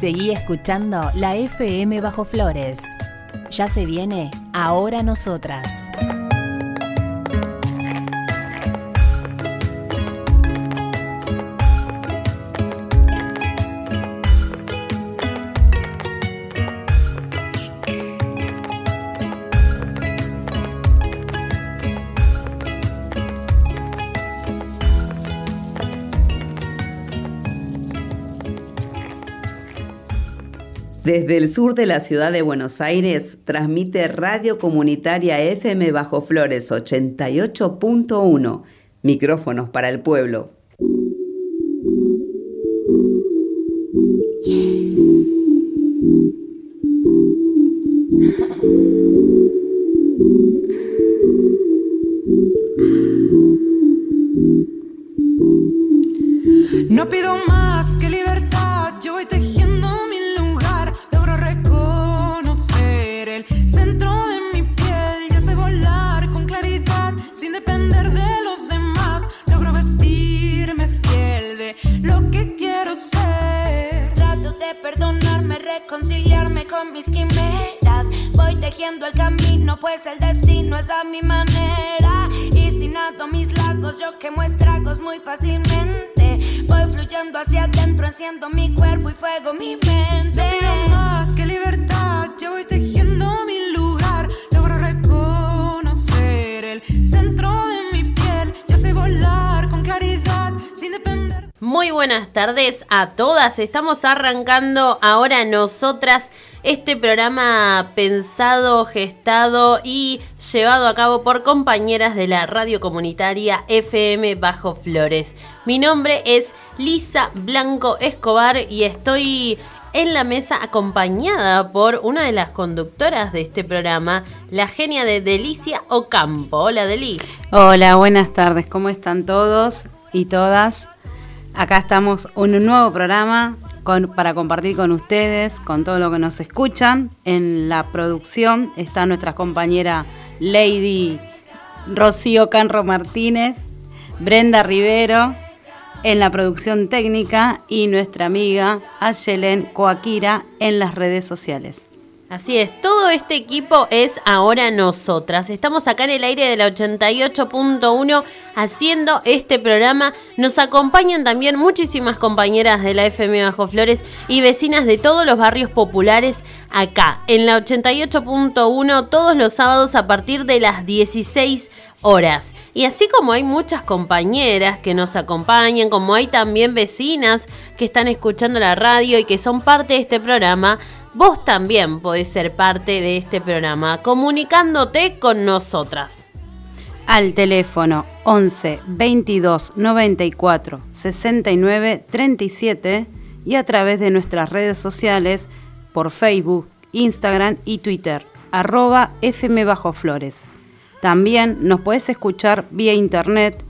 Seguí escuchando la FM Bajo Flores. Ya se viene Ahora Nosotras. Desde el sur de la ciudad de Buenos Aires transmite Radio Comunitaria FM Bajo Flores 88.1, micrófonos para el pueblo. Tardes a todas. Estamos arrancando ahora nosotras este programa pensado, gestado y llevado a cabo por compañeras de la radio comunitaria FM Bajo Flores. Mi nombre es Lisa Blanco Escobar y estoy en la mesa acompañada por una de las conductoras de este programa, la genia de Delicia Ocampo. Hola Deli. Hola, buenas tardes. ¿Cómo están todos y todas? Acá estamos en un nuevo programa para compartir con ustedes, con todo lo que nos escuchan. En la producción está nuestra compañera Lady Rocío Canro Martínez, Brenda Rivero en la producción técnica y nuestra amiga Ayelen Coaquira en las redes sociales. Así es, todo este equipo es ahora nosotras. Estamos acá en el aire de la 88.1 haciendo este programa. Nos acompañan también muchísimas compañeras de la FM Bajo Flores y vecinas de todos los barrios populares acá en la 88.1 todos los sábados a partir de las 16 horas. Y así como hay muchas compañeras que nos acompañan, como hay también vecinas que están escuchando la radio y que son parte de este programa, vos también podés ser parte de este programa, comunicándote con nosotras. al teléfono 11 22 94 69 37 y a través de nuestras redes sociales por Facebook, Instagram y Twitter, arroba FM Bajo Flores. También nos puedes escuchar vía internet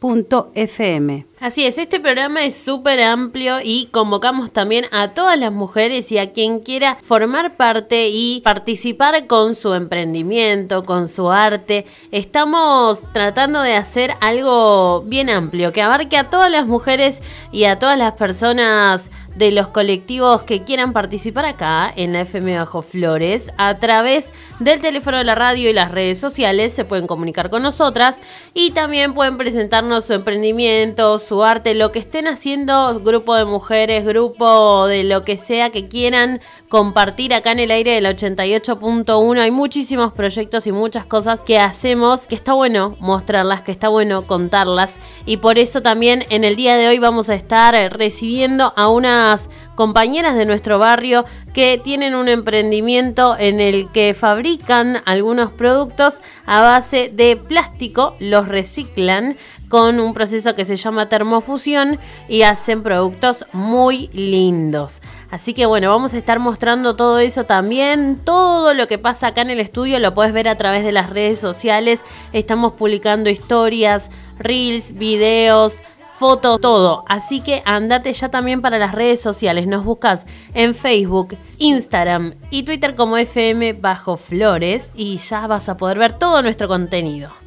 www.fmbajoflores.caster.fm. Así es, este programa es súper amplio y convocamos también a todas las mujeres y a quien quiera formar parte y participar con su emprendimiento, con su arte. Estamos tratando de hacer algo bien amplio, que abarque a todas las mujeres y a todas las personas de los colectivos que quieran participar acá en la FM Bajo Flores a través del teléfono de la radio y las redes sociales se pueden comunicar con nosotras y también pueden presentarnos su emprendimiento, su arte, lo que estén haciendo, grupo de mujeres, grupo de lo que sea que quieran compartir acá en el aire del 88.1. Hay muchísimos proyectos y muchas cosas que hacemos que está bueno mostrarlas, que está bueno contarlas y por eso también en el día de hoy vamos a estar eh, recibiendo a unas compañeras de nuestro barrio que tienen un emprendimiento en el que fabrican algunos productos a base de plástico, los reciclan con un proceso que se llama termofusión y hacen productos muy lindos. Así que bueno, vamos a estar mostrando todo eso también. Todo lo que pasa acá en el estudio lo puedes ver a través de las redes sociales. Estamos publicando historias, reels, videos, fotos, todo. Así que andate ya también para las redes sociales. Nos buscas en Facebook, Instagram y Twitter como FM Bajo Flores y ya vas a poder ver todo nuestro contenido.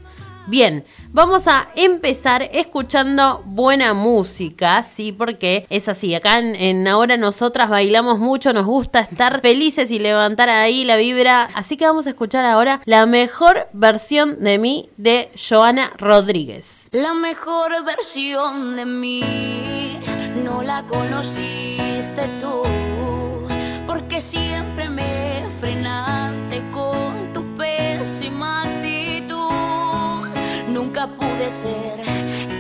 Bien, vamos a empezar escuchando buena música, sí, porque es así. Acá en, Ahora Nosotras bailamos mucho, nos gusta estar felices y levantar ahí la vibra. Así que vamos a escuchar ahora la mejor versión de mí de Joana Rodríguez. La mejor versión de mí no la conociste tú, porque siempre me frenaste Nunca pude ser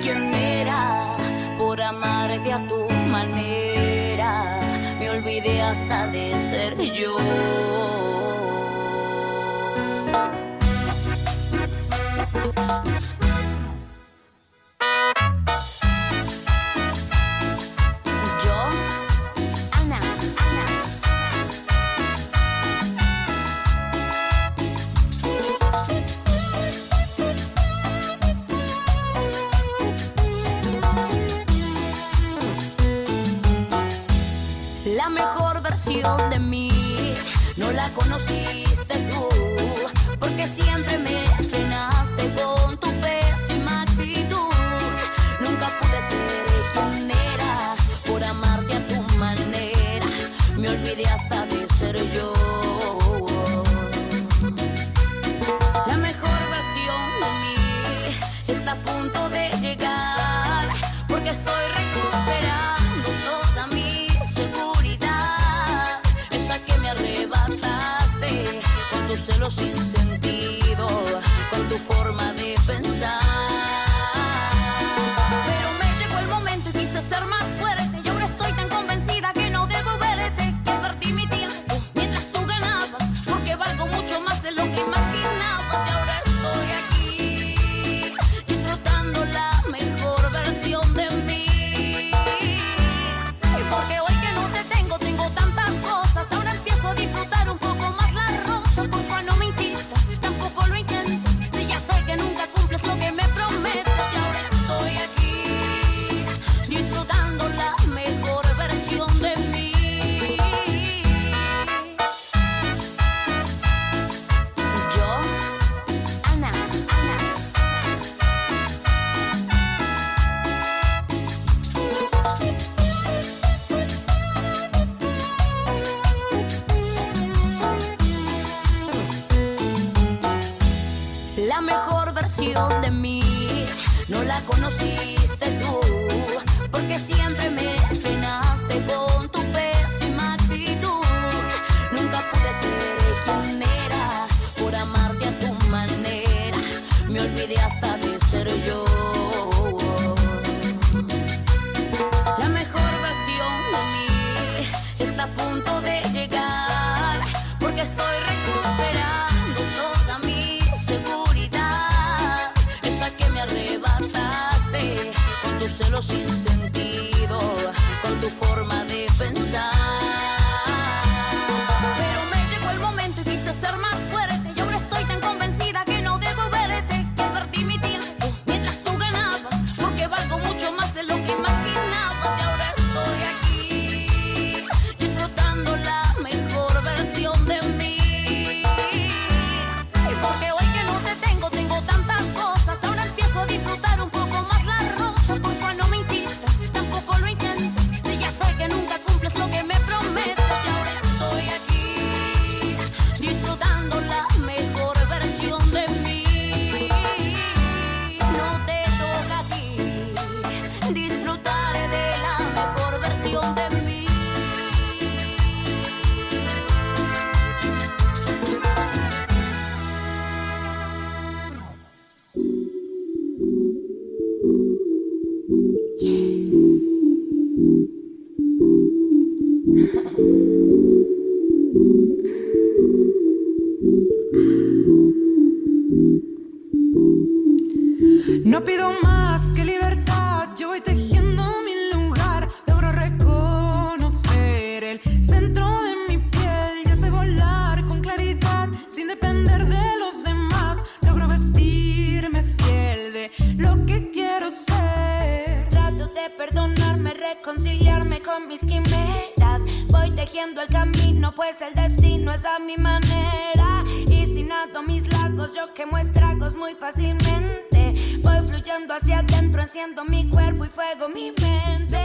quien era por amarte a tu manera. Me olvidé hasta de ser yo. porque quiero ser. Trato de perdonarme, reconciliarme con mis quimeras. Voy tejiendo el camino, pues el destino es a mi manera. Y sin ato mis lagos, yo quemo estragos muy fácilmente. Voy fluyendo hacia adentro, enciendo mi cuerpo y fuego mi mente.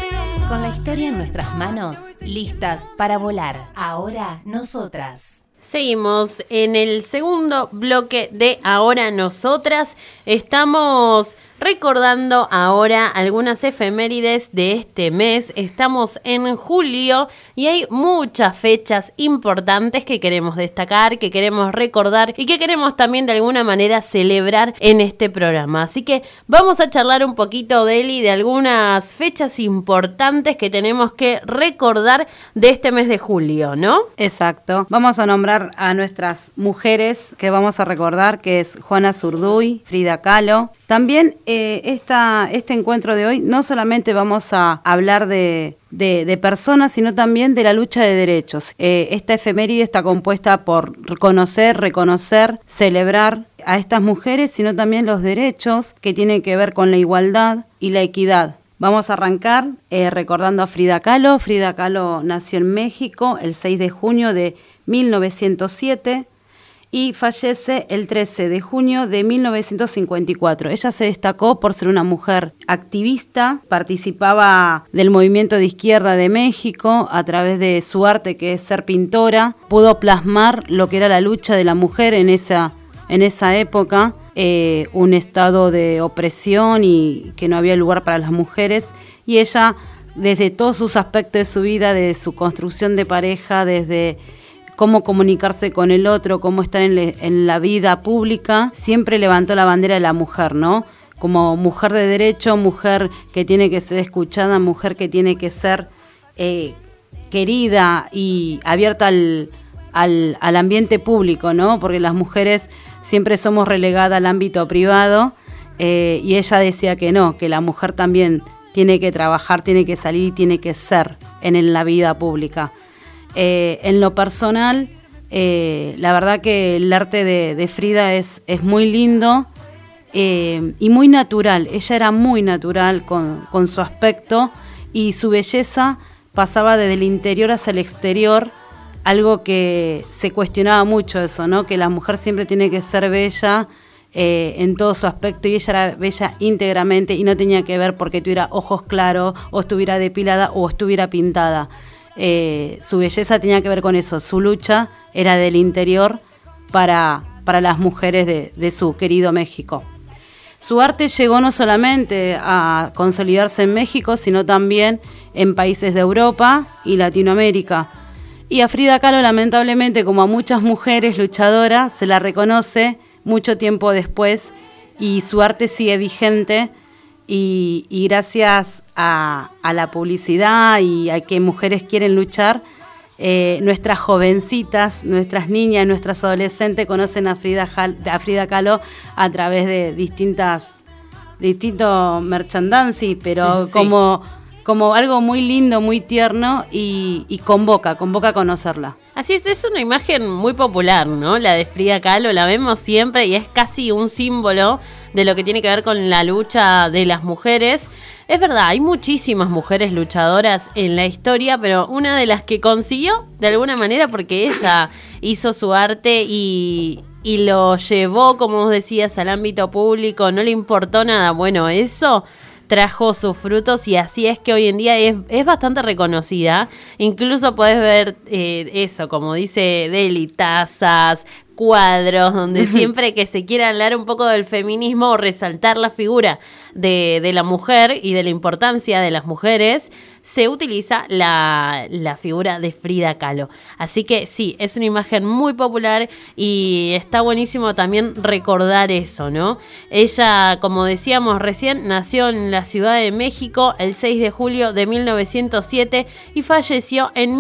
Con la historia en nuestras manos, listas para volar. Ahora nosotras. Seguimos en el segundo bloque de Ahora Nosotras. Estamos recordando ahora algunas efemérides de este mes. Estamos en julio y hay muchas fechas importantes que queremos destacar, que queremos recordar y que queremos también de alguna manera celebrar en este programa. Así que vamos a charlar un poquito, Deli, de algunas fechas importantes que tenemos que recordar de este mes de julio, ¿no? Exacto. Vamos a nombrar a nuestras mujeres que vamos a recordar, que es Juana Zurduy, Frida Kahlo. También eh, esta, este encuentro de hoy no solamente vamos a hablar de, de- personas, sino también de la lucha de derechos. Eh, esta efeméride está compuesta por conocer, reconocer, celebrar a estas mujeres, sino también los derechos que tienen que ver con la igualdad y la equidad. Vamos a arrancar eh, recordando a Frida Kahlo. Frida Kahlo nació en México el 6 de junio de 1907 y fallece el 13 de junio de 1954. Ella se destacó por ser una mujer activista, participaba del movimiento de izquierda de México a través de su arte que es ser pintora, pudo plasmar lo que era la lucha de la mujer en esa, en esa época, eh, un estado de opresión y que no había lugar para las mujeres y ella desde todos sus aspectos de su vida, desde su construcción de pareja, desde cómo comunicarse con el otro, cómo estar en, la vida pública, siempre levantó la bandera de la mujer, ¿no? Como mujer de derecho, mujer que tiene que ser escuchada, mujer que tiene que ser eh, querida y abierta al, al, ambiente público, ¿no? Porque las mujeres siempre somos relegadas al ámbito privado eh, y ella decía que no, que la mujer también tiene que trabajar, tiene que salir y tiene que ser en la vida pública. Eh, en lo personal, eh, la verdad que el arte de, Frida es, muy lindo eh, y muy natural. Ella era muy natural con, con su aspecto y su belleza pasaba desde el interior hacia el exterior, algo que se cuestionaba mucho eso, ¿no? Que la mujer siempre tiene que ser bella eh, en todo su aspecto y ella era bella íntegramente y no tenía que ver porque tuviera ojos claros o estuviera depilada o estuviera pintada. Eh, su belleza tenía que ver con eso, su lucha era del interior para, para las mujeres de, de su querido México. Su arte llegó no solamente a consolidarse en México, sino también en países de Europa y Latinoamérica. Y a Frida Kahlo, lamentablemente, como a muchas mujeres luchadoras, se la reconoce mucho tiempo después y su arte sigue vigente y, y gracias a, a la publicidad y a que mujeres quieren luchar, eh, nuestras jovencitas, nuestras niñas, nuestras adolescentes conocen a Frida, a Frida Kahlo a través de distintas distintos merchandising, pero Sí. como, como algo muy lindo, muy tierno y, y convoca, convoca a conocerla. Así es, es una imagen muy popular, ¿no? La de Frida Kahlo, la vemos siempre y es casi un símbolo de lo que tiene que ver con la lucha de las mujeres. Es verdad, hay muchísimas mujeres luchadoras en la historia, pero una de las que consiguió, de alguna manera, porque ella hizo su arte y, y lo llevó, como vos decías, al ámbito público, no le importó nada. Bueno, eso trajo sus frutos y así es que hoy en día es, es bastante reconocida. Incluso puedes ver eh, eso, como dice Deli, tazas, cuadros, donde siempre que se quiera hablar un poco del feminismo o resaltar la figura de, de la mujer y de la importancia de las mujeres, se utiliza la, la figura de Frida Kahlo. Así que sí, es una imagen muy popular y está buenísimo también recordar eso, ¿no? Ella, como decíamos recién, nació en la Ciudad de México el 6 de julio de 1907 y falleció en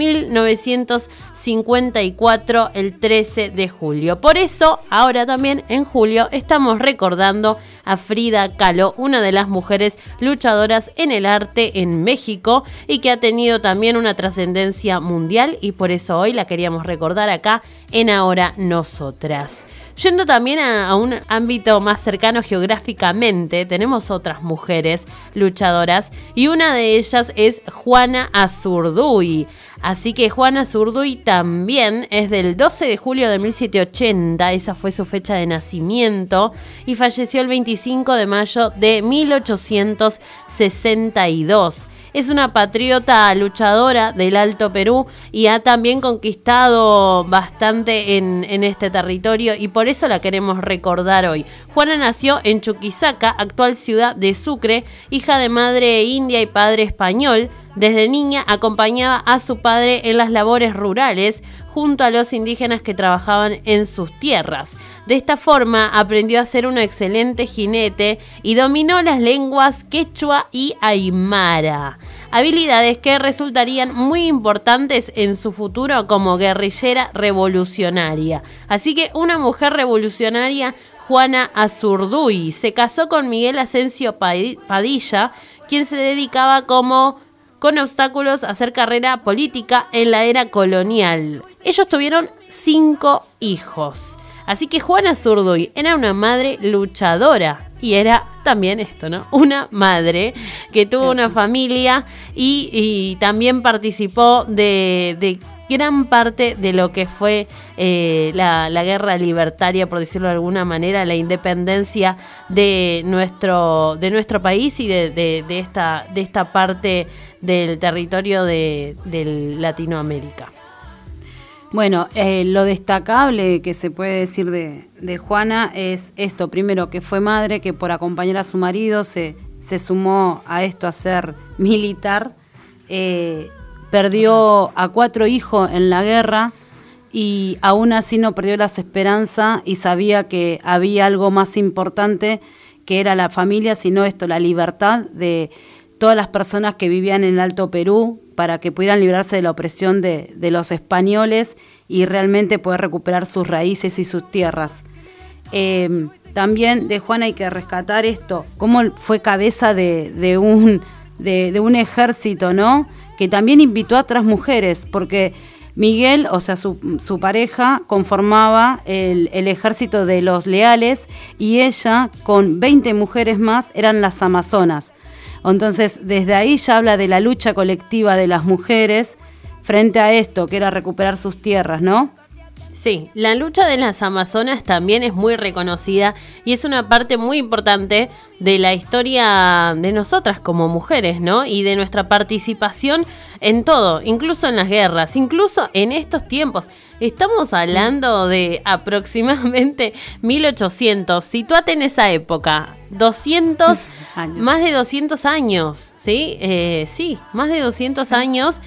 1954 el 13 de julio. Por eso, ahora también en julio estamos recordando a Frida Kahlo, una de las mujeres luchadoras en el arte en México y que ha tenido también una trascendencia mundial y por eso hoy la queríamos recordar acá en Ahora Nosotras. Yendo también a, a un ámbito más cercano geográficamente, tenemos otras mujeres luchadoras y una de ellas es Juana Azurduy. Así que Juana Zurduy también es del 12 de julio de 1780, esa fue su fecha de nacimiento, y falleció el 25 de mayo de 1862. Es una patriota luchadora del Alto Perú y ha también conquistado bastante en, este territorio y por eso la queremos recordar hoy. Juana nació en Chuquisaca, actual ciudad de Sucre, hija de madre india y padre español. Desde niña acompañaba a su padre en las labores rurales junto a los indígenas que trabajaban en sus tierras. De esta forma aprendió a ser un excelente jinete y dominó las lenguas quechua y aymara. Habilidades que resultarían muy importantes en su futuro como guerrillera revolucionaria. Así que una mujer revolucionaria Juana Azurduy. Se casó con Miguel Asensio Padilla, quien se dedicaba como con obstáculos a hacer carrera política en la era colonial. Ellos tuvieron cinco hijos. Así que Juana Zurduy era una madre luchadora y era también esto, ¿no? Una madre que tuvo una familia y, y también participó de, de gran parte de lo que fue eh, la, la, guerra libertaria, por decirlo de alguna manera, la independencia de nuestro, de nuestro país y de, de, esta, de esta parte del territorio de, de Latinoamérica. Bueno, eh, lo destacable que se puede decir de, de, Juana es esto, primero que fue madre, que por acompañar a su marido se, se sumó a esto a ser militar, eh, perdió a cuatro hijos en la guerra y aún así no perdió las esperanzas y sabía que había algo más importante que era la familia, sino esto, la libertad de todas las personas que vivían en el Alto Perú para que pudieran librarse de la opresión de, los españoles y realmente poder recuperar sus raíces y sus tierras. Eh, también de Juan hay que rescatar esto, cómo fue cabeza de un, de, de, un ejército, ¿no? Que también invitó a otras mujeres, porque Miguel, o sea, su, su pareja, conformaba el, el, ejército de los leales y ella, con 20 mujeres más, eran las amazonas. Entonces, desde ahí ya habla de la lucha colectiva de las mujeres frente a esto, que era recuperar sus tierras, ¿no? Sí, la lucha de las Amazonas también es muy reconocida y es una parte muy importante de la historia de nosotras como mujeres, ¿no? Y de nuestra participación en todo, incluso en las guerras, incluso en estos tiempos. Estamos hablando de aproximadamente 1800. Situate en esa época. 200, años. más de 200 años, ¿sí? Eh, sí, más de 200 años.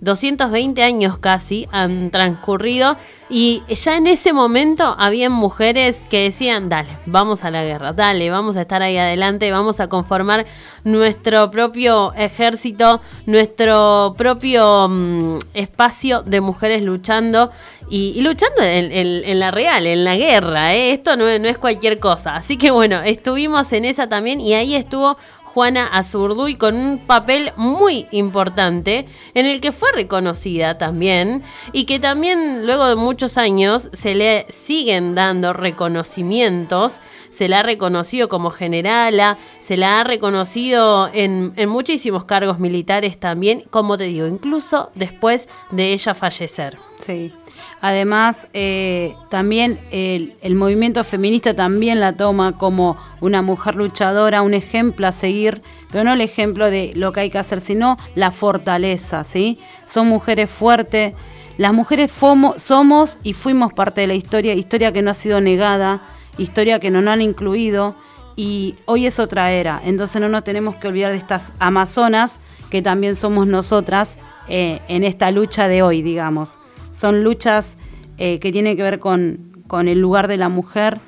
220 años casi han transcurrido y ya en ese momento habían mujeres que decían, dale, vamos a la guerra, dale, vamos a estar ahí adelante, vamos a conformar nuestro propio ejército, nuestro propio um, espacio de mujeres luchando y, luchando en, la real, en la guerra, ¿eh? esto no, no es cualquier cosa. Así que bueno, estuvimos en esa también y ahí estuvo Juana Azurduy con un papel muy importante en el que fue reconocida también y que también luego de muchos años se le siguen dando reconocimientos, se la ha reconocido como generala, se la ha reconocido en, en muchísimos cargos militares también, como te digo, incluso después de ella fallecer. Sí. Además, eh, también el, movimiento feminista también la toma como una mujer luchadora, un ejemplo a seguir, pero no el ejemplo de lo que hay que hacer, sino la fortaleza, ¿sí? Son mujeres fuertes. Las mujeres somos y fuimos parte de la historia, historia que no ha sido negada, historia que no nos han incluido, y hoy es otra era. Entonces no nos tenemos que olvidar de estas amazonas, que también somos nosotras eh, en esta lucha de hoy, digamos son luchas eh, que tienen que ver con, con, el lugar de la mujer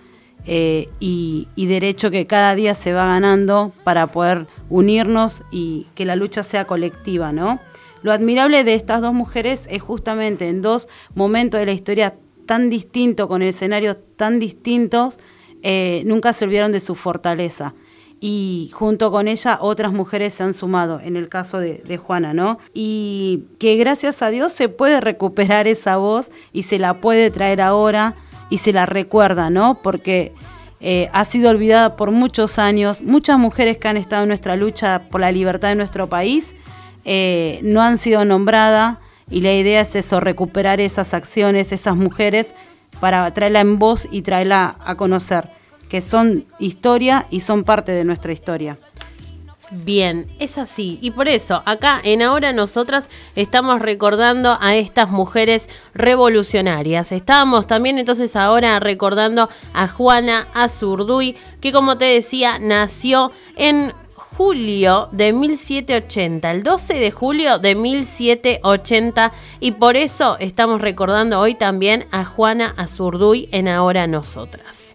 eh, y, derecho que cada día se va ganando para poder unirnos y que la lucha sea colectiva, ¿no? Lo admirable de estas dos mujeres es justamente en dos momentos de la historia tan distintos, con escenarios tan distintos, eh, nunca se olvidaron de su fortaleza y junto con ella otras mujeres se han sumado, en el caso de, Juana, ¿no? Y que gracias a Dios se puede recuperar esa voz y se la puede traer ahora y se la recuerda, ¿no? Porque eh, ha sido olvidada por muchos años, muchas mujeres que han estado en nuestra lucha por la libertad de nuestro país eh, no han sido nombradas Y la idea es eso, recuperar esas acciones, esas mujeres, para traerla en voz y traerla a conocer, que son historia y son parte de nuestra historia. Bien, es así. Y por eso, acá en Ahora nosotras estamos recordando a estas mujeres revolucionarias. Estábamos también entonces ahora recordando a Juana Azurduy, que como te decía, nació en julio de 1780, el 12 de julio de 1780, y por eso estamos recordando hoy también a Juana Azurduy en Ahora Nosotras.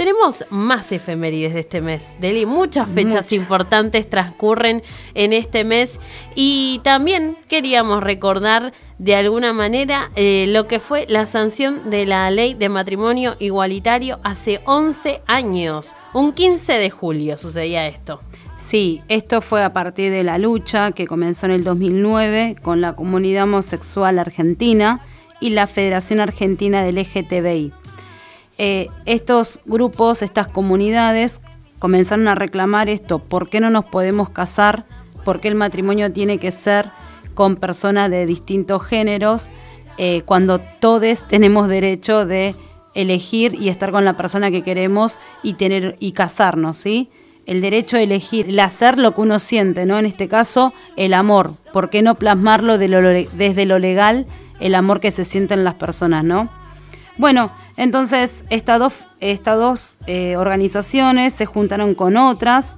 Tenemos más efemérides de este mes, Deli. Muchas fechas Muchas. importantes transcurren en este mes y también queríamos recordar de alguna manera eh, lo que fue la sanción de la ley de matrimonio igualitario hace 11 años. Un 15 de julio sucedía esto. Sí, esto fue a partir de la lucha que comenzó en el 2009 con la comunidad homosexual argentina y la Federación Argentina del LGTBI. Eh, estos grupos, estas comunidades, comenzaron a reclamar esto, ¿por qué no nos podemos casar? ¿Por qué el matrimonio tiene que ser con personas de distintos géneros eh, cuando todos tenemos derecho de elegir y estar con la persona que queremos y tener y casarnos, ¿sí? El derecho a elegir, el hacer lo que uno siente, ¿no? En este caso, el amor. ¿Por qué no plasmarlo de lo- desde lo legal, el amor que se sienten las personas, ¿no? Bueno, entonces estas dos, dos eh, organizaciones se juntaron con otras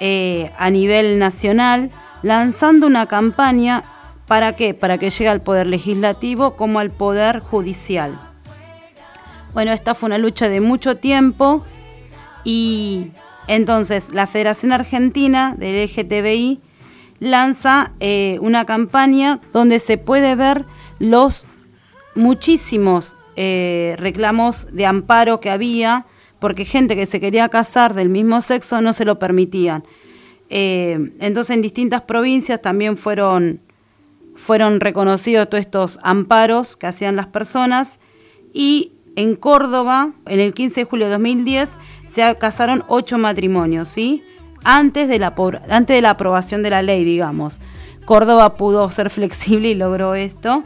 eh, a nivel nacional, lanzando una campaña para qué? Para que llegue al poder legislativo como al poder judicial. Bueno, esta fue una lucha de mucho tiempo y entonces la Federación Argentina del LGTBI lanza eh, una campaña donde se puede ver los muchísimos eh, reclamos de amparo que había, porque gente que se quería casar del mismo sexo no se lo permitían. Eh, entonces en distintas provincias también fueron, fueron reconocidos todos estos amparos que hacían las personas y en Córdoba, en el 15 de julio de 2010, se casaron ocho matrimonios, ¿sí? Antes de, la, antes de la aprobación de la ley, digamos. Córdoba pudo ser flexible y logró esto.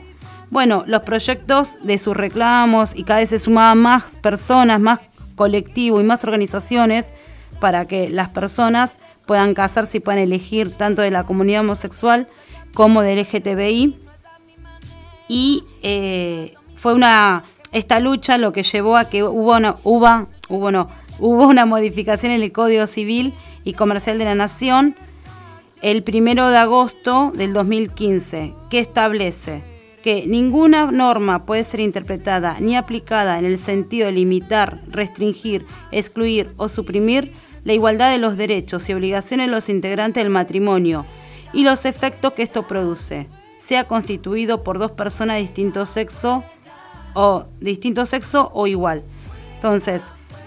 Bueno, los proyectos de sus reclamos y cada vez se sumaban más personas, más colectivo y más organizaciones para que las personas puedan casarse y puedan elegir tanto de la comunidad homosexual como del LGTBI y eh, fue una esta lucha lo que llevó a que hubo una hubo, no hubo una modificación en el Código Civil y Comercial de la Nación el primero de agosto del 2015 que establece que ninguna norma puede ser interpretada ni aplicada en el sentido de limitar, restringir, excluir o suprimir la igualdad de los derechos y obligaciones de los integrantes del matrimonio y los efectos que esto produce, sea constituido por dos personas de distinto sexo o distinto sexo o igual. Entonces,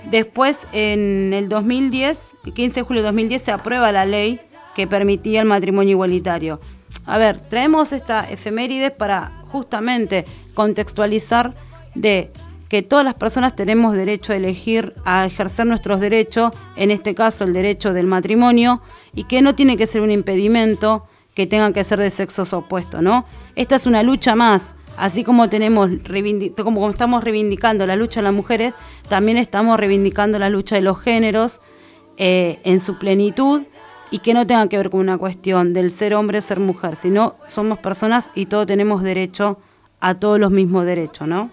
después en el 2010, el 15 de julio de 2010 se aprueba la ley que permitía el matrimonio igualitario. A ver, traemos esta efeméride para justamente contextualizar de que todas las personas tenemos derecho a elegir, a ejercer nuestros derechos, en este caso el derecho del matrimonio, y que no tiene que ser un impedimento que tengan que ser de sexos opuestos, ¿no? Esta es una lucha más, así como tenemos como estamos reivindicando la lucha de las mujeres, también estamos reivindicando la lucha de los géneros eh, en su plenitud y que no tenga que ver con una cuestión del ser hombre o ser mujer, sino somos personas y todos tenemos derecho a todos los mismos derechos, ¿no?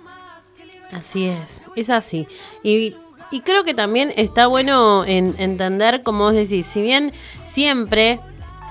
Así es, es así. Y, y creo que también está bueno en- entender, como vos decís, si bien siempre,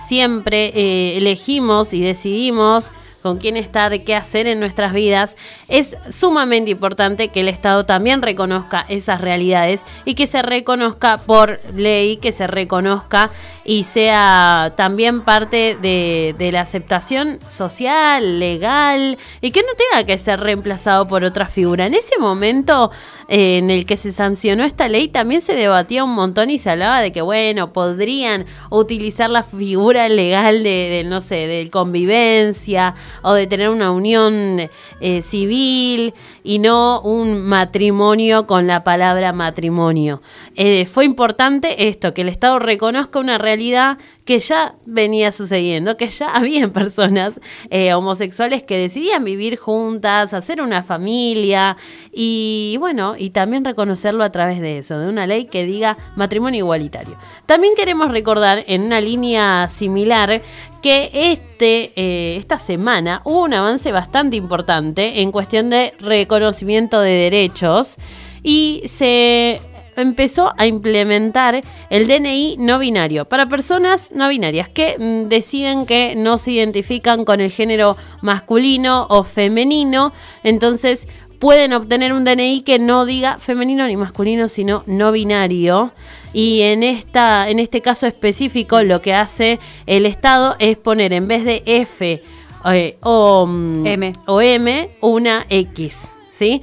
siempre eh, elegimos y decidimos con quién estar, qué hacer en nuestras vidas, es sumamente importante que el Estado también reconozca esas realidades y que se reconozca por ley, que se reconozca y sea también parte de, de la aceptación social, legal, y que no tenga que ser reemplazado por otra figura. En ese momento eh, en el que se sancionó esta ley también se debatía un montón y se hablaba de que, bueno, podrían utilizar la figura legal de, de, no sé, de convivencia o de tener una unión eh, civil y no un matrimonio con la palabra matrimonio. Eh, fue importante esto, que el Estado reconozca una realidad que ya venía sucediendo, que ya habían personas eh, homosexuales que decidían vivir juntas, hacer una familia y bueno, y también reconocerlo a través de eso, de una ley que diga matrimonio igualitario. También queremos recordar en una línea similar que este, eh, esta semana hubo un avance bastante importante en cuestión de reconocimiento de derechos y se empezó a implementar el DNI no binario para personas no binarias que mm, deciden que no se identifican con el género masculino o femenino. Entonces pueden obtener un DNI que no diga femenino ni masculino, sino no binario. Y en, esta, en este caso específico lo que hace el Estado es poner en vez de F eh, o, mm, M. o M una X. ¿sí?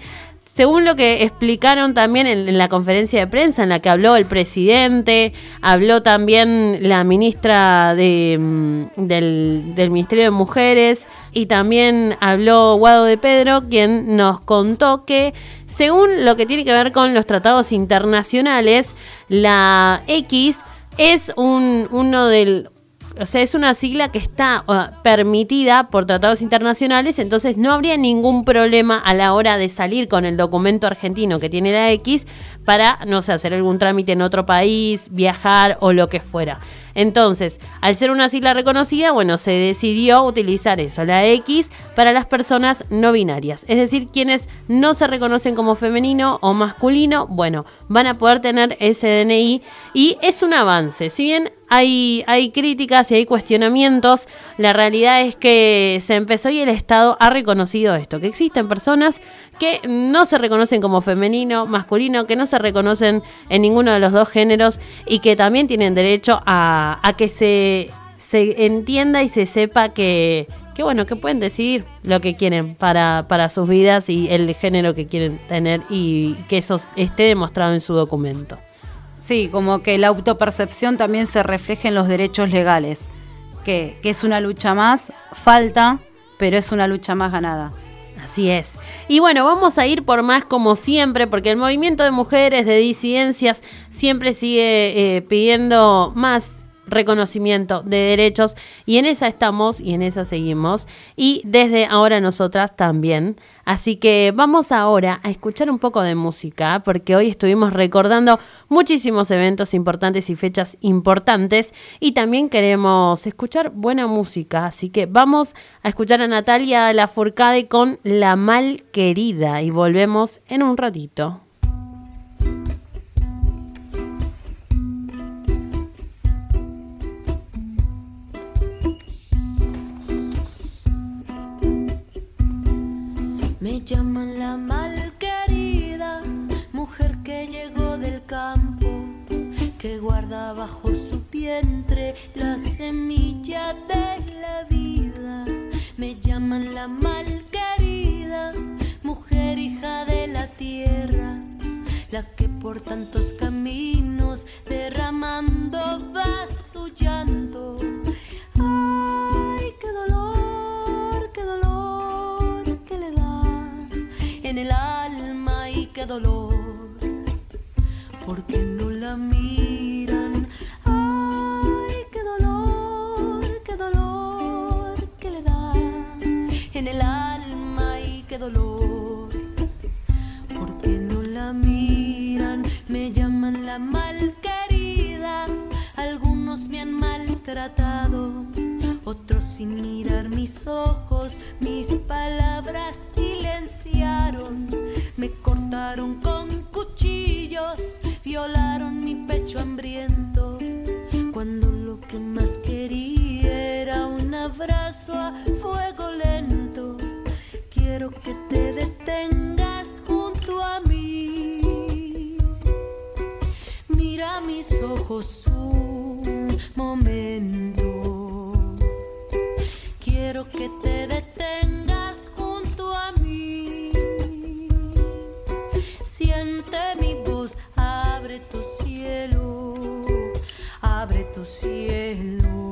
Según lo que explicaron también en, la conferencia de prensa en la que habló el presidente, habló también la ministra de, mm, del, del Ministerio de Mujeres y también habló Guado de Pedro, quien nos contó que según lo que tiene que ver con los tratados internacionales, la X es un, uno del, o sea, es una sigla que está permitida por tratados internacionales, entonces no habría ningún problema a la hora de salir con el documento argentino que tiene la X para, no sé, hacer algún trámite en otro país, viajar o lo que fuera. Entonces, al ser una sigla reconocida, bueno, se decidió utilizar eso, la X, para las personas no binarias. Es decir, quienes no se reconocen como femenino o masculino, bueno, van a poder tener ese DNI y es un avance. Si bien hay, hay críticas y hay cuestionamientos, la realidad es que se empezó y el Estado ha reconocido esto, que existen personas que no se reconocen como femenino, masculino, que no se reconocen en ninguno de los dos géneros y que también tienen derecho a, que se, se entienda y se sepa que, que bueno, que pueden decidir lo que quieren para, para sus vidas y el género que quieren tener y que eso esté demostrado en su documento. Sí, como que la autopercepción también se refleja en los derechos legales, que, que es una lucha más, falta, pero es una lucha más ganada. Así es. Y bueno, vamos a ir por más como siempre, porque el movimiento de mujeres, de disidencias, siempre sigue eh, pidiendo más reconocimiento de derechos y en esa estamos y en esa seguimos y desde ahora nosotras también. Así que vamos ahora a escuchar un poco de música porque hoy estuvimos recordando muchísimos eventos importantes y fechas importantes y también queremos escuchar buena música. Así que vamos a escuchar a Natalia Lafourcade con La Mal Querida y volvemos en un ratito. Me llaman la malquerida, mujer que llegó del campo, que guarda bajo su vientre la semilla de la vida. Me llaman la malquerida, mujer hija de la tierra, la que por tantos caminos derramando va su llanto. Ay, qué dolor, en el alma y qué dolor, porque no la miran. Ay, qué dolor, qué dolor que le da en el alma y qué dolor, porque no la miran. Me llaman la malquerida, algunos me han maltratado. Otros sin mirar mis ojos, mis palabras silenciaron. Me cortaron con cuchillos, violaron mi pecho hambriento. Cuando lo que más quería era un abrazo a fuego lento. Quiero que te detengas junto a mí. Mira mis ojos un momento. Quiero que te detengas junto a mí. Siente mi voz, abre tu cielo, abre tu cielo.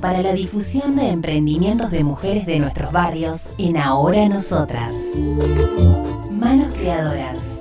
Para la difusión de emprendimientos de mujeres de nuestros barrios en Ahora Nosotras. Manos Creadoras.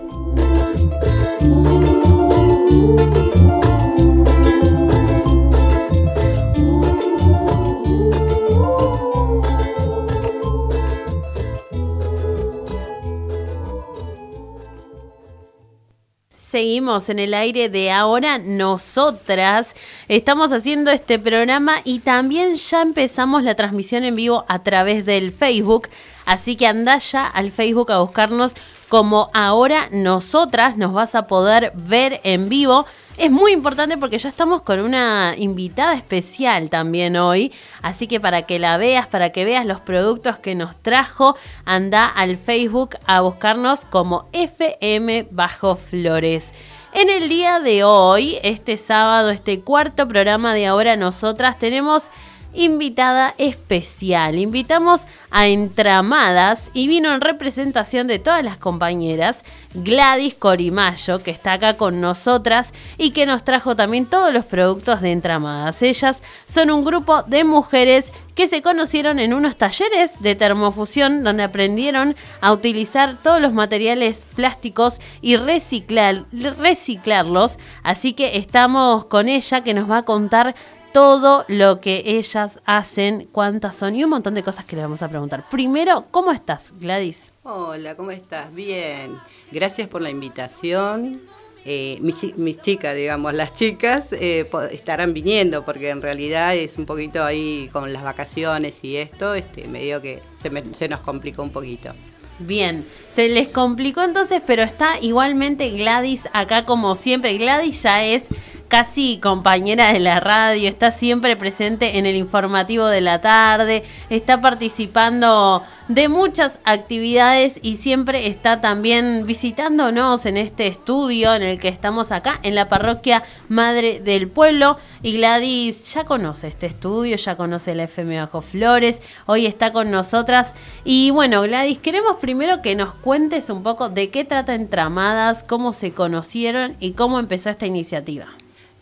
Seguimos en el aire de ahora nosotras. Estamos haciendo este programa y también ya empezamos la transmisión en vivo a través del Facebook. Así que anda ya al Facebook a buscarnos como ahora nosotras. Nos vas a poder ver en vivo. Es muy importante porque ya estamos con una invitada especial también hoy. Así que para que la veas, para que veas los productos que nos trajo, anda al Facebook a buscarnos como FM Bajo Flores. En el día de hoy, este sábado, este cuarto programa de Ahora Nosotras, tenemos invitada especial. Invitamos a Entramadas y vino en representación de todas las compañeras Gladys Corimayo, que está acá con nosotras y que nos trajo también todos los productos de Entramadas. Ellas son un grupo de mujeres que se conocieron en unos talleres de termofusión donde aprendieron a utilizar todos los materiales plásticos y reciclar, reciclarlos. Así que estamos con ella que nos va a contar todo lo que ellas hacen, cuántas son y un montón de cosas que le vamos a preguntar. Primero, ¿cómo estás, Gladys? Hola, ¿cómo estás? Bien. Gracias por la invitación. Eh, mis, mis, chicas, digamos, las chicas eh, estarán viniendo porque en realidad es un poquito ahí con las vacaciones y esto, este, medio que se, me- se nos complicó un poquito. Bien, se les complicó entonces, pero está igualmente Gladys acá como siempre. Gladys ya es casi compañera de la radio, está siempre presente en el informativo de la tarde, está participando de muchas actividades y siempre está también visitándonos en este estudio en el que estamos acá, en la parroquia Madre del Pueblo. Y Gladys ya conoce este estudio, ya conoce la FM Bajo Flores, hoy está con nosotras. Y bueno, Gladys, queremos primero que nos cuentes un poco de qué trata Entramadas, cómo se conocieron y cómo empezó esta iniciativa.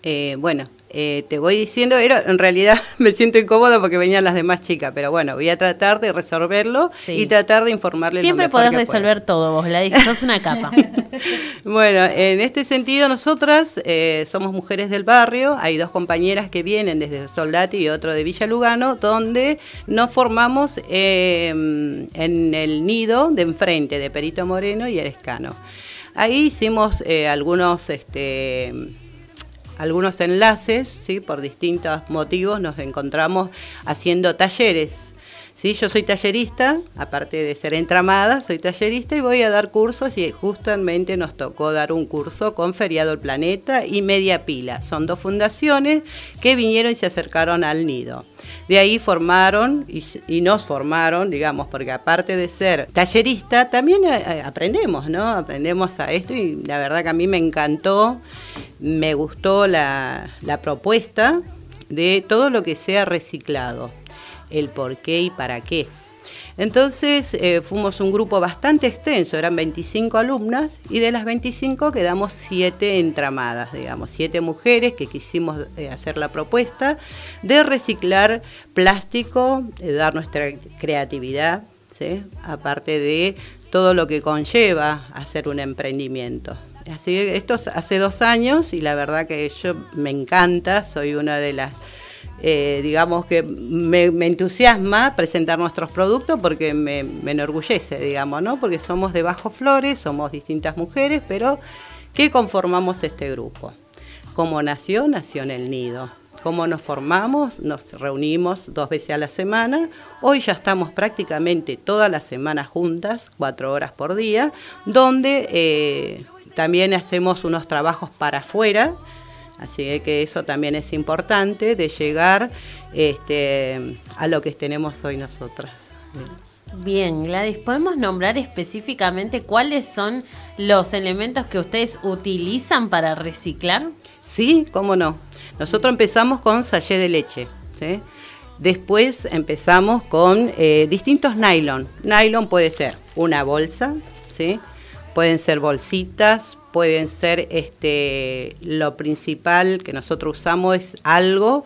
Eh, bueno, eh, te voy diciendo, era, en realidad me siento incómoda porque venían las demás chicas, pero bueno, voy a tratar de resolverlo Sí. y tratar de informarles. lo Siempre mejor podés que resolver todo vos, Gladys, sos una capa. Bueno, en este sentido nosotras eh, somos mujeres del barrio, hay dos compañeras que vienen desde Soldati y otro de Villa Lugano, donde nos formamos eh, en el nido de enfrente de Perito Moreno y Erescano. Ahí hicimos algunos... Este, algunos enlaces, ¿sí? por distintos motivos nos encontramos haciendo talleres. ¿Sí? Yo soy tallerista, aparte de ser entramada, soy tallerista y voy a dar cursos y justamente nos tocó dar un curso con Feriado el Planeta y Media Pila. Son dos fundaciones que vinieron y se acercaron al nido. De ahí formaron y, nos formaron, digamos, porque aparte de ser tallerista, también eh, eh, aprendemos, ¿no? Aprendemos a esto y la verdad que a mí me encantó, me gustó la, la propuesta de todo lo que sea reciclado, el por qué y para qué. Entonces eh, fuimos un grupo bastante extenso, eran 25 alumnas y de las 25 quedamos 7 entramadas, digamos, 7 mujeres que quisimos eh, hacer la propuesta de reciclar plástico, de dar nuestra creatividad, aparte de todo lo que conlleva hacer un emprendimiento. Así que esto es hace dos años y la verdad que yo me encanta, soy una de las eh, digamos que me, entusiasma presentar nuestros productos porque me, enorgullece, digamos, ¿no? Porque somos de Bajo Flores, somos distintas mujeres, pero que conformamos este grupo. ¿Cómo nació? Nació en el nido. ¿Cómo nos formamos? Nos reunimos dos veces a la semana. Hoy ya estamos prácticamente todas las semanas juntas, cuatro horas por día, donde eh, también hacemos unos trabajos para afuera, Así que eso también es importante de llegar este, a lo que tenemos hoy nosotras. Bien, Gladys, ¿podemos nombrar específicamente cuáles son los elementos que ustedes utilizan para reciclar? Sí, cómo no. Nosotros empezamos con sallé de leche. ¿sí? Después empezamos con eh, distintos nylon. Nylon puede ser una bolsa, ¿sí? Pueden ser bolsitas, pueden ser este lo principal que nosotros usamos es algo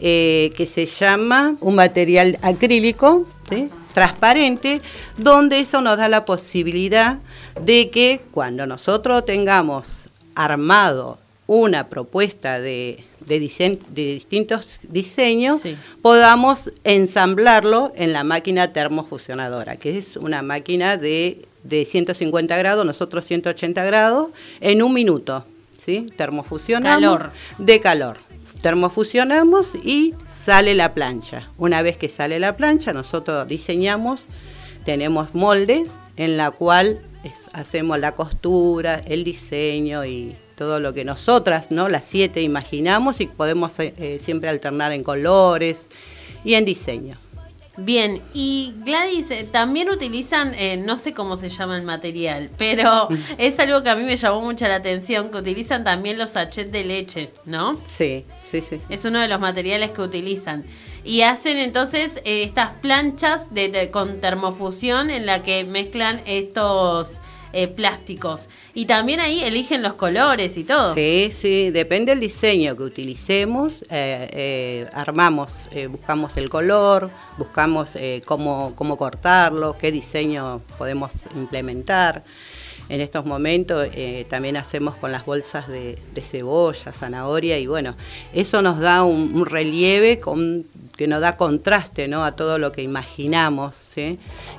eh, que se llama un material acrílico ¿sí? transparente donde eso nos da la posibilidad de que cuando nosotros tengamos armado una propuesta de, de, disen- de distintos diseños, Sí. podamos ensamblarlo en la máquina termofusionadora, que es una máquina de, de 150 grados, nosotros 180 grados, en un minuto. ¿sí? Termofusionamos. Calor. De calor. Termofusionamos y sale la plancha. Una vez que sale la plancha, nosotros diseñamos, tenemos molde en la cual hacemos la costura, el diseño y todo lo que nosotras, ¿no? Las siete imaginamos y podemos eh, eh, siempre alternar en colores y en diseño. Bien, y Gladys, eh, también utilizan, eh, no sé cómo se llama el material, pero es algo que a mí me llamó mucho la atención, que utilizan también los sachets de leche, ¿no? Sí, sí, sí. sí. Es uno de los materiales que utilizan. Y hacen entonces eh, estas planchas de, de- con termofusión en la que mezclan estos eh, plásticos. Y también ahí eligen los colores y todo. Sí, sí, depende del diseño que utilicemos, eh, eh, armamos, buscamos el color, buscamos cómo, cómo cortarlo, qué diseño podemos implementar. En estos momentos también hacemos con las bolsas de, cebolla, zanahoria y bueno, eso nos da un, relieve que nos da contraste ¿no? a todo lo que imaginamos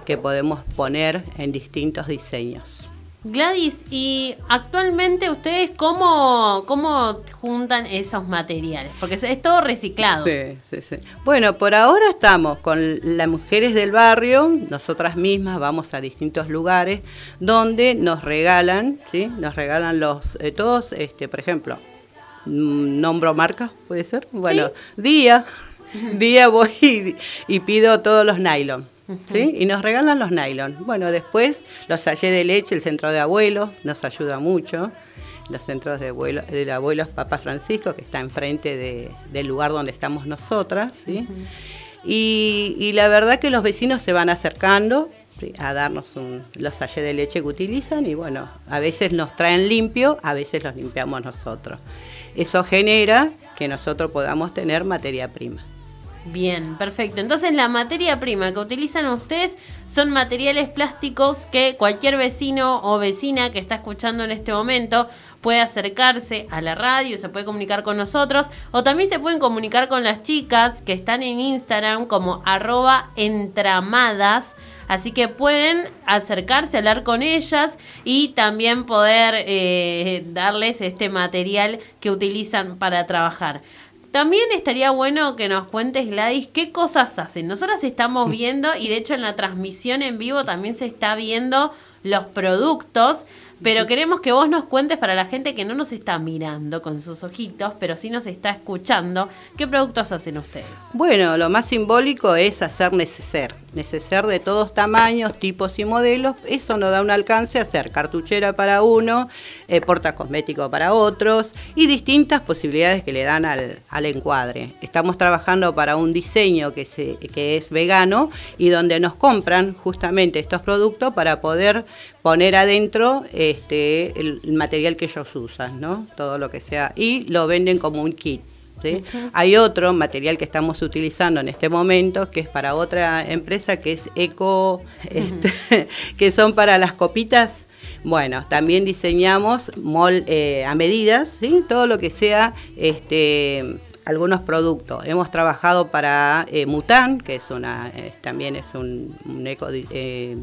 que podemos poner en distintos diseños. Gladys, y actualmente ustedes cómo, cómo juntan esos materiales? Porque es, todo reciclado. Sí, sí, sí. Bueno, por ahora estamos con las mujeres del barrio, nosotras mismas vamos a distintos lugares donde nos regalan, ¿sí? Nos regalan los, eh, todos, este, por ejemplo, mm, nombro marca, puede ser. Bueno, día, día voy y, y pido todos los nylon. ¿Sí? Y nos regalan los nylon. Bueno, después los sallé de leche, el centro de abuelos, nos ayuda mucho. Los centros de abuelo, del abuelo Papa Francisco, que está enfrente de- del lugar donde estamos nosotras. ¿sí? y, y la verdad que los vecinos se van acercando a darnos un- los sallés de leche que utilizan y bueno, a veces nos traen limpio, a veces los limpiamos nosotros. Eso genera que nosotros podamos tener materia prima. Bien, perfecto. Entonces la materia prima que utilizan ustedes son materiales plásticos que cualquier vecino o vecina que está escuchando en este momento puede acercarse a la radio, se puede comunicar con nosotros o también se pueden comunicar con las chicas que están en Instagram como arroba entramadas. Así que pueden acercarse, hablar con ellas y también poder eh, darles este material que utilizan para trabajar. También estaría bueno que nos cuentes, Gladys, qué cosas hacen. Nosotras estamos viendo, y de hecho en la transmisión en vivo también se está viendo los productos, pero queremos que vos nos cuentes para la gente que no nos está mirando con sus ojitos, pero sí nos está escuchando, qué productos hacen ustedes. Bueno, lo más simbólico es hacer neceser. Neceser de todos tamaños, tipos y modelos. Eso nos da un alcance a hacer cartuchera para uno, eh, portacosmético para otros y distintas posibilidades que le dan al, al encuadre. Estamos trabajando para un diseño que, se, que es vegano y donde nos compran justamente estos productos para poder poner adentro este, el material que ellos usan, ¿no? Todo lo que sea. Y lo venden como un kit. ¿Sí? Hay otro material que estamos utilizando en este momento que es para otra empresa que es Eco, este, que son para las copitas. Bueno, también diseñamos mol, eh, a medidas, ¿sí? todo lo que sea este, algunos productos. Hemos trabajado para eh, Mutan, que es una, eh, también es un, un eco, eh,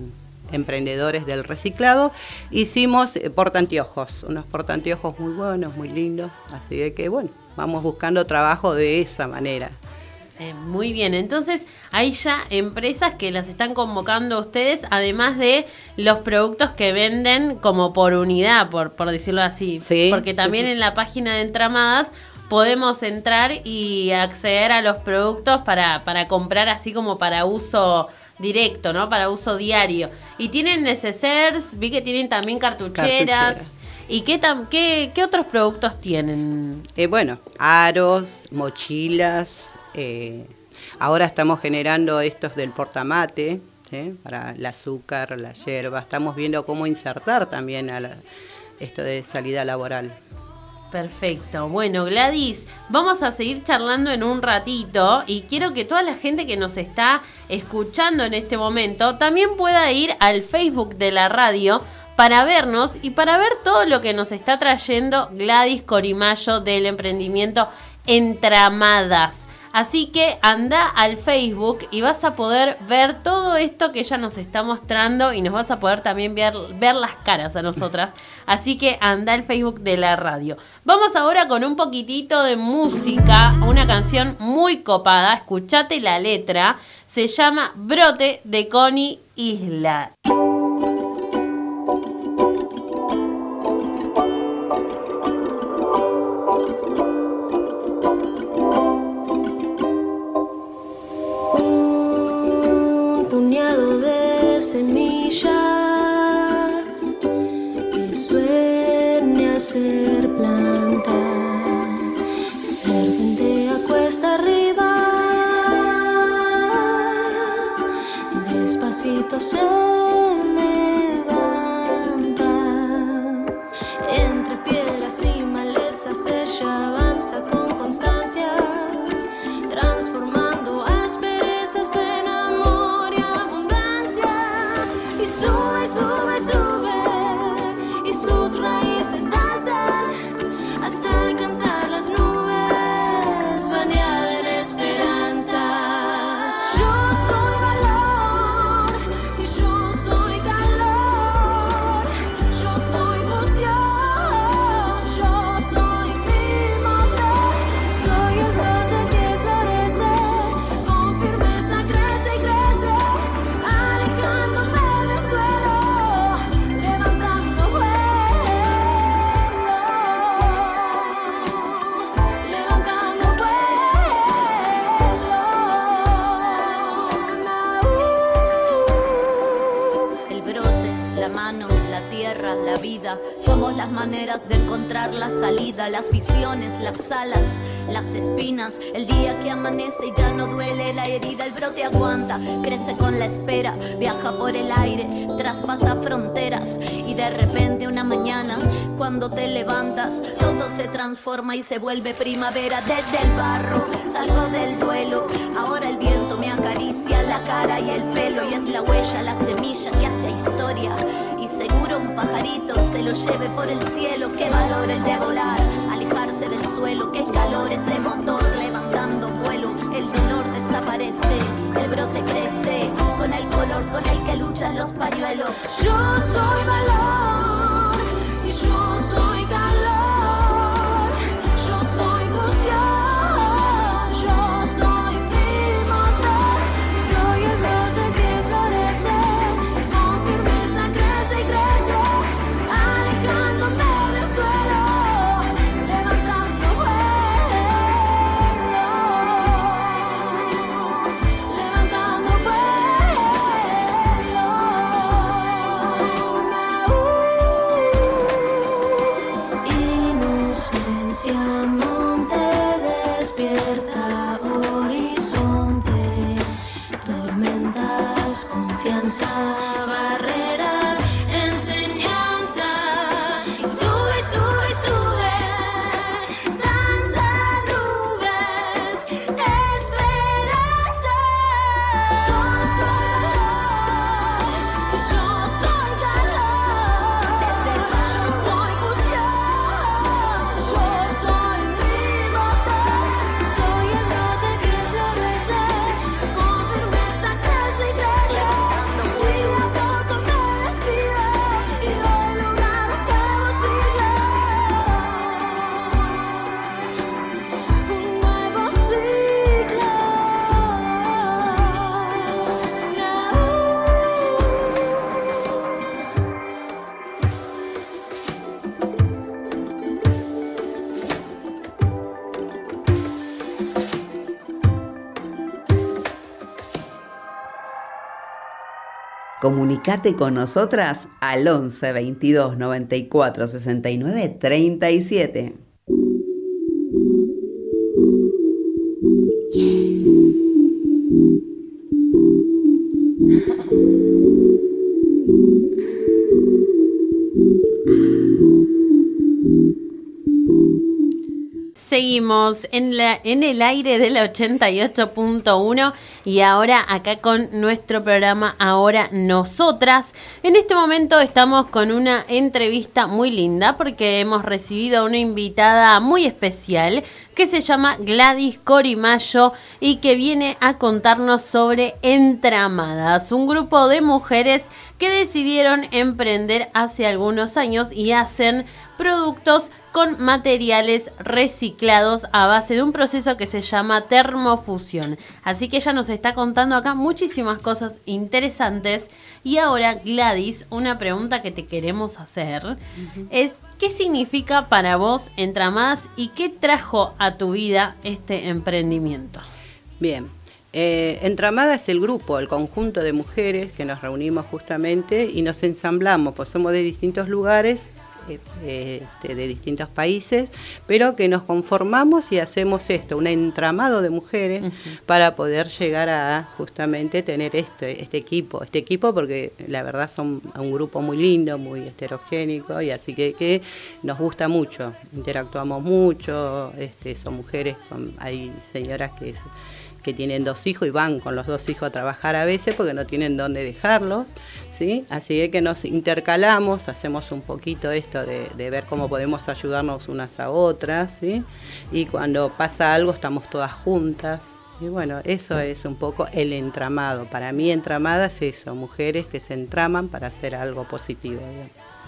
emprendedores del reciclado. Hicimos eh, portanteojos, unos portanteojos muy buenos, muy lindos. Así de que bueno, vamos buscando trabajo de esa manera. Eh, muy bien, entonces hay ya empresas que las están convocando a ustedes, además de los productos que venden como por unidad, por, por decirlo así. Sí. Porque también en la página de Entramadas podemos entrar y acceder a los productos para, para comprar así como para uso directo, ¿no? Para uso diario. Y tienen necesers, vi que tienen también cartucheras. Cartucheras. ¿Y qué, tam- qué, qué otros productos tienen? Eh, bueno, aros, mochilas. eh, ahora estamos generando estos del portamate ¿eh? para el azúcar, la hierba. Estamos viendo cómo insertar también a la- esto de salida laboral. Perfecto. Bueno, Gladys, vamos a seguir charlando en un ratito y quiero que toda la gente que nos está escuchando en este momento también pueda ir al Facebook de la radio para vernos y para ver todo lo que nos está trayendo Gladys Corimayo del emprendimiento Entramadas. Así que anda al Facebook y vas a poder ver todo esto que ella nos está mostrando y nos vas a poder también ver, las caras a nosotras. Así que anda al Facebook de la radio. Vamos ahora con un poquitito de música, una canción muy copada. Escuchate la letra. Se llama Brote de Connie Isla. Un todo se transforma y se vuelve primavera desde el barro. Salgo del duelo, ahora el viento me acaricia la cara y el pelo y es la huella, la semilla que hace historia. Y seguro un pajarito se lo lleve por el cielo. Qué valor el de volar, alejarse del suelo. Qué calor ese motor levantando vuelo. El dolor desaparece, el brote crece. Con el color con el que luchan los pañuelos. Yo soy valor Comunicate con nosotras al 11 22 94 69 37. Seguimos en, la, en el aire del 88.1 y ahora acá con nuestro programa Ahora Nosotras. En este momento estamos con una entrevista muy linda porque hemos recibido una invitada muy especial que se llama Gladys Corimayo y que viene a contarnos sobre Entramadas, un grupo de mujeres que decidieron emprender hace algunos años y hacen productos con materiales reciclados a base de un proceso que se llama termofusión. Así que ella nos está contando acá muchísimas cosas interesantes. Y ahora, Gladys, una pregunta que te queremos hacer es, ¿qué significa para vos Entramadas y qué trajo a tu vida este emprendimiento? Bien. Eh, Entramada es el grupo, el conjunto de mujeres que nos reunimos justamente y nos ensamblamos, pues somos de distintos lugares, este, de distintos países, pero que nos conformamos y hacemos esto, un entramado de mujeres para poder llegar a justamente tener este, este equipo, este equipo porque la verdad son un grupo muy lindo, muy heterogénico y así que, que nos gusta mucho, interactuamos mucho, este, son mujeres, con, hay señoras que que tienen dos hijos y van con los dos hijos a trabajar a veces porque no tienen dónde dejarlos, ¿sí? Así que nos intercalamos, hacemos un poquito esto de, ver cómo podemos ayudarnos unas a otras, ¿sí? Y cuando pasa algo estamos todas juntas. Y bueno, eso es un poco el entramado. Para mí entramada es eso, mujeres que se entraman para hacer algo positivo.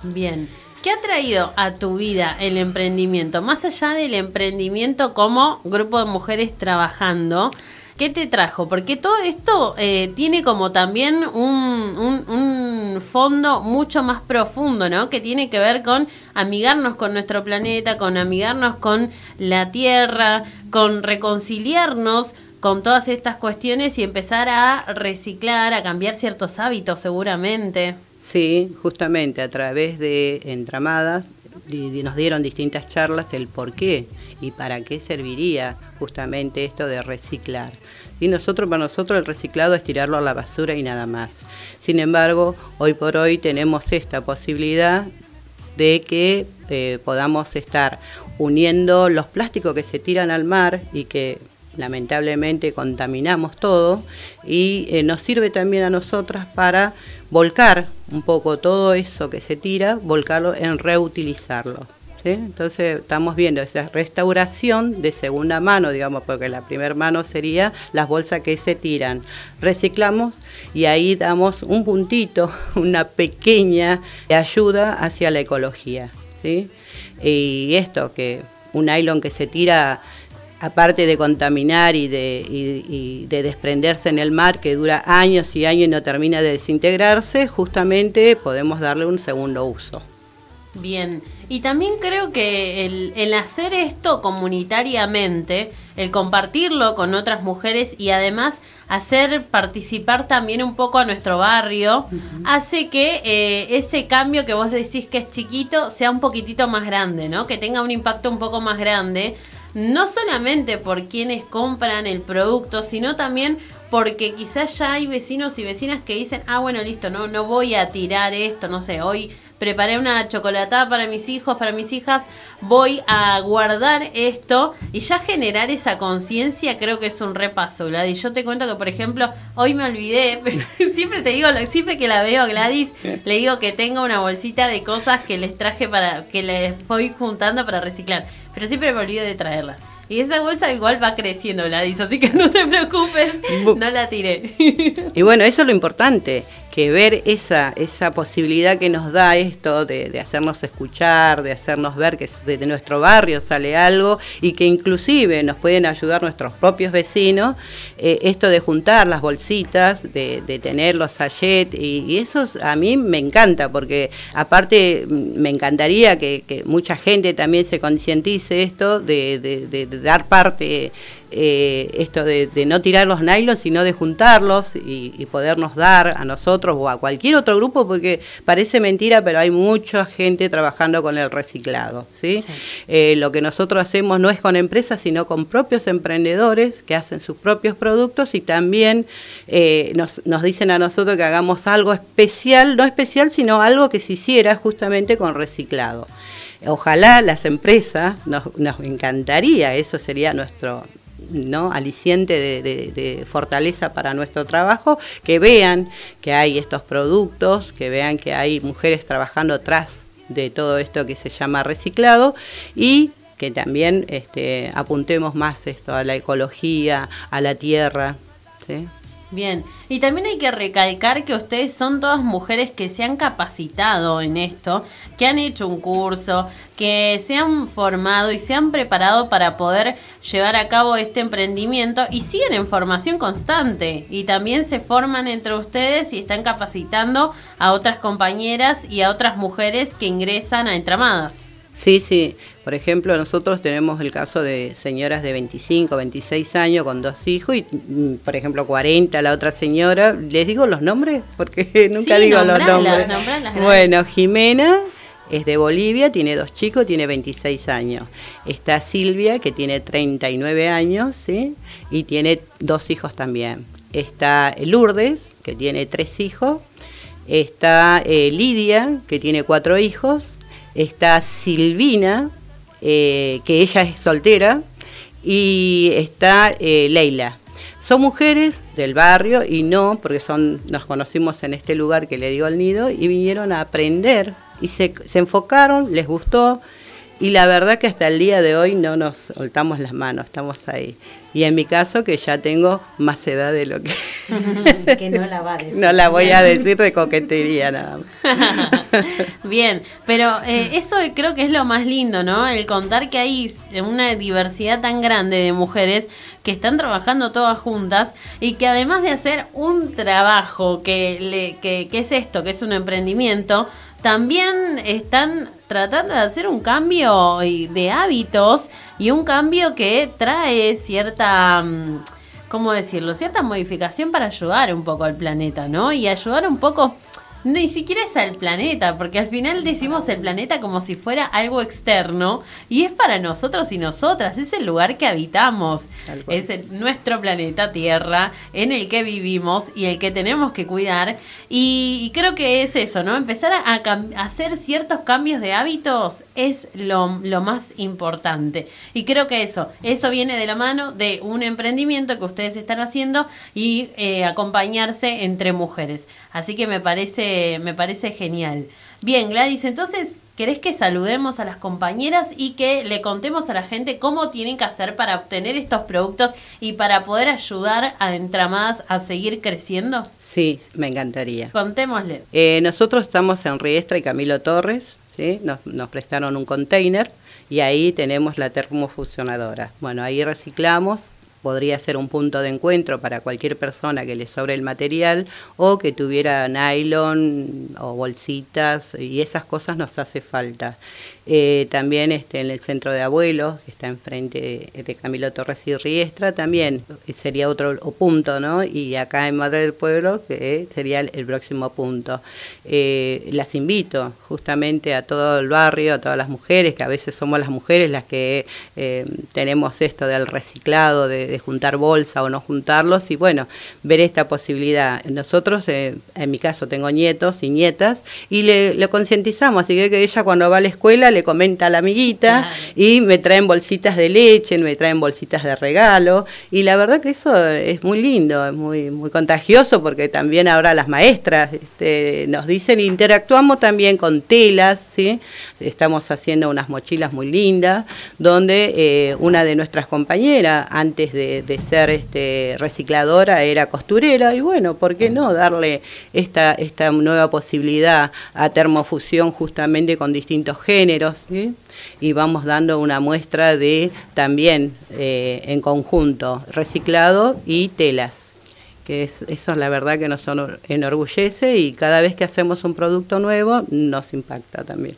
Bien. ¿Qué ha traído a tu vida el emprendimiento? Más allá del emprendimiento como grupo de mujeres trabajando, ¿qué te trajo? Porque todo esto eh, tiene como también un, un- un fondo mucho más profundo, ¿no? Que tiene que ver con amigarnos con nuestro planeta, con amigarnos con la Tierra, con reconciliarnos con todas estas cuestiones y empezar a reciclar, a cambiar ciertos hábitos seguramente. Sí, justamente a través de entramadas nos dieron distintas charlas el por qué y para qué serviría justamente esto de reciclar. Y nosotros, para nosotros el reciclado es tirarlo a la basura y nada más. Sin embargo, hoy por hoy tenemos esta posibilidad de que eh, podamos estar uniendo los plásticos que se tiran al mar y que lamentablemente contaminamos todo y eh, nos sirve también a nosotras para volcar un poco todo eso que se tira, volcarlo en reutilizarlo. Entonces estamos viendo esa restauración de segunda mano, digamos, porque la primera mano sería las bolsas que se tiran. Reciclamos y ahí damos un puntito, una pequeña ayuda hacia la ecología. Y esto, que un nylon que se tira aparte de contaminar y de desprenderse en el mar, que dura años y años y no termina de desintegrarse, justamente podemos darle un segundo uso. Bien, y también creo que el, el hacer esto comunitariamente, el compartirlo con otras mujeres y además hacer participar también un poco a nuestro barrio, hace que eh, ese cambio que vos decís que es chiquito sea un poquitito más grande, ¿no? Que tenga un impacto un poco más grande, no solamente por quienes compran el producto, sino también porque quizás ya hay vecinos y vecinas que dicen, ah, bueno, listo, no, no voy a tirar esto, no sé, hoy preparé una chocolatada para mis hijos, para mis hijas, voy a guardar esto y ya generar esa conciencia creo que es un repaso, Gladys. Yo te cuento que, por ejemplo, hoy me olvidé, pero siempre te digo, siempre que la veo a Gladys, le digo que tengo una bolsita de cosas que les traje para, que les voy juntando para reciclar, pero siempre me olvido de traerla. Y esa bolsa igual va creciendo, Gladys, así que no te preocupes, no la tiré. Y bueno, eso es lo importante, que ver esa, esa posibilidad que nos da esto de, hacernos escuchar, de hacernos ver que de nuestro barrio sale algo y que inclusive nos pueden ayudar nuestros propios vecinos, eh, esto de juntar las bolsitas, de, de tener los sachets, y, y eso es- a mí me encanta, porque aparte me encantaría que, mucha gente también se concientice esto de dar parte eh, esto de, de no tirar los nylons, sino de juntarlos y, y podernos dar a nosotros o a cualquier otro grupo, porque parece mentira, pero hay mucha gente trabajando con el reciclado. ¿sí? Eh, lo que nosotros hacemos no es con empresas, sino con propios emprendedores que hacen sus propios productos y también eh, nos, nos dicen a nosotros que hagamos algo especial, no especial, sino algo que se hiciera justamente con reciclado. Ojalá las empresas, nos, nos encantaría, eso sería nuestro ¿no? aliciente de, de- fortaleza para nuestro trabajo, que vean que hay estos productos, que vean que hay mujeres trabajando atrás de todo esto que se llama reciclado y que también este, apuntemos más esto a la ecología, a la tierra. ¿sí? Bien, y también hay que recalcar que ustedes son todas mujeres que se han capacitado en esto, que han hecho un curso, que se han formado y se han preparado para poder llevar a cabo este emprendimiento y siguen en formación constante y también se forman entre ustedes y están capacitando a otras compañeras y a otras mujeres que ingresan a Entramadas. Sí, sí. Por ejemplo, nosotros tenemos el caso de señoras de 25, 26 años con dos hijos y, mm, por ejemplo, 40 la otra señora. ¿Les digo los nombres? Porque nunca Sí, digo los nombres. bueno, Jimena es de Bolivia, tiene dos chicos, tiene 26 años. Está Silvia, que tiene 39 años, ¿sí? Y tiene dos hijos también. Está Lourdes, que tiene tres hijos. Está eh, Lidia, que tiene cuatro hijos. Está Silvina, eh, que ella es soltera. Y está eh, Leila. Son mujeres del barrio y no, porque son, nos conocimos en este lugar que le digo al nido y vinieron a aprender y se, se enfocaron, les gustó y la verdad que hasta el día de hoy no nos soltamos las manos, estamos ahí. Y en mi caso que ya tengo más edad de lo que... que no la va a decir. no la voy a decir de coquetería nada más. Bien, pero eh, eso creo que es lo más lindo, ¿no? El contar que hay una diversidad tan grande de mujeres que están trabajando todas juntas y que además de hacer un trabajo que, le, que, que es esto, que es un emprendimiento, también están tratando de hacer un cambio de hábitos y un cambio que trae cierta... mm, ¿Cómo decirlo? Cierta modificación para ayudar un poco al planeta, ¿no? Y ayudar un poco ni siquiera es al planeta, porque al final decimos el planeta como si fuera algo externo y es para nosotros y nosotras, es el lugar que habitamos, es el- nuestro planeta Tierra en el que vivimos y el que tenemos que cuidar y, y creo que es eso, ¿no? Empezar a hacer ciertos cambios de hábitos es lo, lo más importante y creo que eso, eso viene de la mano de un emprendimiento que ustedes están haciendo y eh, acompañarse entre mujeres. Así que me parece, me parece genial. Bien, Gladys, entonces, ¿querés que saludemos a las compañeras y que le contemos a la gente cómo tienen que hacer para obtener estos productos y para poder ayudar a Entramadas a seguir creciendo? Sí, me encantaría. Contémosle. Eh, nosotros estamos en Riestra y Camilo Torres, ¿sí? nos, nos prestaron un container y ahí tenemos la termofusionadora. Bueno, ahí reciclamos, podría ser un punto de encuentro para cualquier persona que le sobre el material o que tuviera nylon o bolsitas y esas cosas nos hace falta. Eh, también este, en el centro de abuelos, que está enfrente de, Camilo Torres y Riestra, también sería otro punto, ¿no? Y acá en Madre del Pueblo, que sería el, próximo punto. Eh, las invito justamente a todo el barrio, a todas las mujeres, que a veces somos las mujeres las que eh, tenemos esto del reciclado, de, juntar bolsa o no juntarlos, y bueno, ver esta posibilidad. Nosotros, en mi caso, tengo nietos y nietas, y le, le concientizamos, así que, ella cuando va a la escuela comenta a la amiguita Claro. y me traen bolsitas de leche, me traen bolsitas de regalo y la verdad que eso es muy lindo, es muy muy contagioso porque también ahora las maestras este, nos dicen interactuamos también con telas, ¿sí? Estamos haciendo unas mochilas muy lindas donde eh, una de nuestras compañeras antes de, de ser este, recicladora era costurera y bueno, ¿por qué no darle esta esta nueva posibilidad a termofusión justamente con distintos géneros? Y vamos dando una muestra de también eh, en conjunto reciclado y telas que es, eso es la verdad que nos enorgullece y cada vez que hacemos un producto nuevo nos impacta también.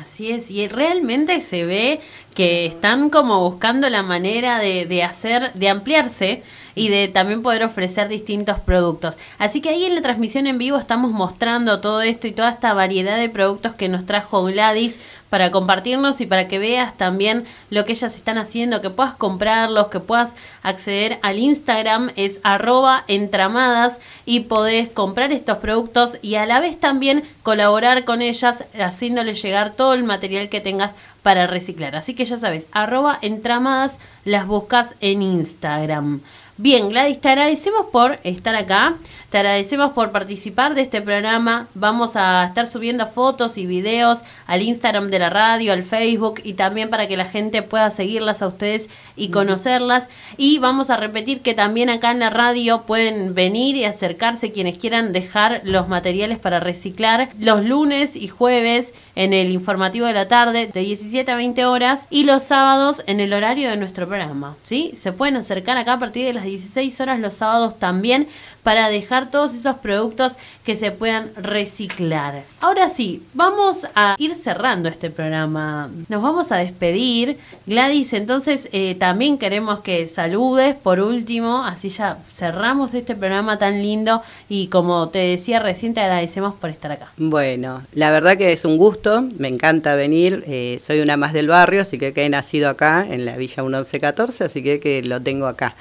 Así es, y realmente se ve que están como buscando la manera de hacer, de ampliarse y de también poder ofrecer distintos productos. Así que ahí en la transmisión en vivo estamos mostrando todo esto y toda esta variedad de productos que nos trajo Gladys para compartirnos y para que veas también lo que ellas están haciendo, que puedas comprarlos, que puedas acceder al Instagram, es arroba entramadas y podés comprar estos productos y a la vez también colaborar con ellas haciéndoles llegar todo el material que tengas para reciclar. Así que ya sabes, arroba entramadas las buscas en Instagram. Bien, Gladys, te agradecemos por estar acá, te agradecemos por participar de este programa. Vamos a estar subiendo fotos y videos al Instagram de la radio, al Facebook y también para que la gente pueda seguirlas a ustedes y conocerlas. Y vamos a repetir que también acá en la radio pueden venir y acercarse quienes quieran dejar los materiales para reciclar los lunes y jueves en el informativo de la tarde de 17 a 20 horas y los sábados en el horario de nuestro programa. ¿sí? Se pueden acercar acá a partir de las 16 horas los sábados también para dejar todos esos productos que se puedan reciclar. Ahora sí, vamos a ir cerrando este programa. Nos vamos a despedir. Gladys, entonces eh, también queremos que saludes por último, así ya cerramos este programa tan lindo y como te decía recién te agradecemos por estar acá. Bueno, la verdad que es un gusto, me encanta venir, eh, soy una más del barrio, así que, que he nacido acá en la Villa 1114, así que, que lo tengo acá.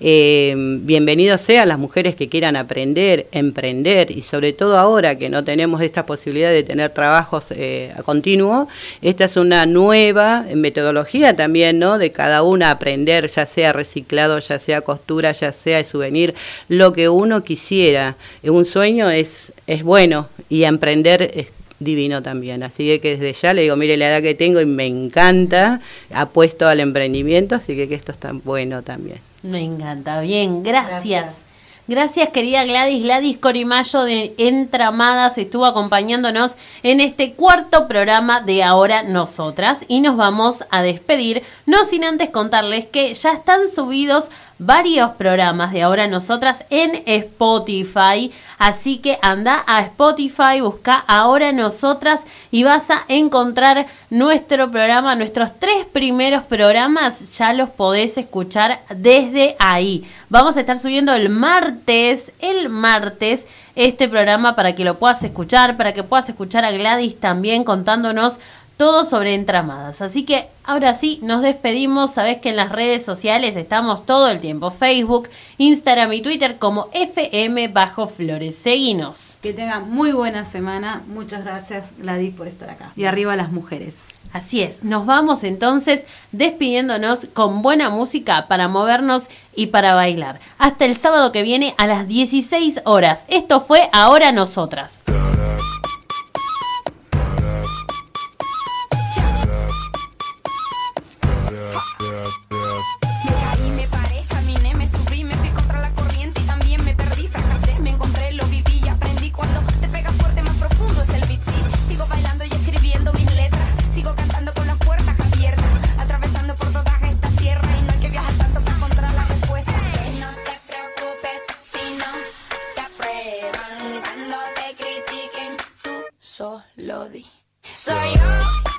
Eh, bienvenidos sean las mujeres que quieran aprender, emprender y sobre todo ahora que no tenemos esta posibilidad de tener trabajos eh, a continuo, esta es una nueva metodología también, ¿no? De cada una aprender, ya sea reciclado, ya sea costura, ya sea souvenir, lo que uno quisiera. Un sueño es, es bueno y emprender es divino también. Así que, que desde ya le digo, mire la edad que tengo y me encanta, apuesto al emprendimiento, así que, que esto está bueno también. Me encanta, bien, gracias. Gracias, querida Gladys. Gladys Corimayo de Entramadas estuvo acompañándonos en este cuarto programa de Ahora Nosotras y nos vamos a despedir, no sin antes contarles que ya están subidos varios programas de ahora nosotras en Spotify. Así que anda a Spotify, busca ahora nosotras y vas a encontrar nuestro programa, nuestros tres primeros programas, ya los podés escuchar desde ahí. Vamos a estar subiendo el martes, el martes este programa para que lo puedas escuchar, para que puedas escuchar a Gladys también contándonos todo sobre entramadas. Así que ahora sí, nos despedimos. Sabes que en las redes sociales estamos todo el tiempo, Facebook, Instagram y Twitter como FM Bajo Flores. Seguinos. Que tengan muy buena semana. Muchas gracias, Gladys, por estar acá. Y arriba las mujeres. Así es, nos vamos entonces despidiéndonos con buena música para movernos y para bailar. Hasta el sábado que viene a las 16 horas. Esto fue Ahora Nosotras. Lodi. Soy yo.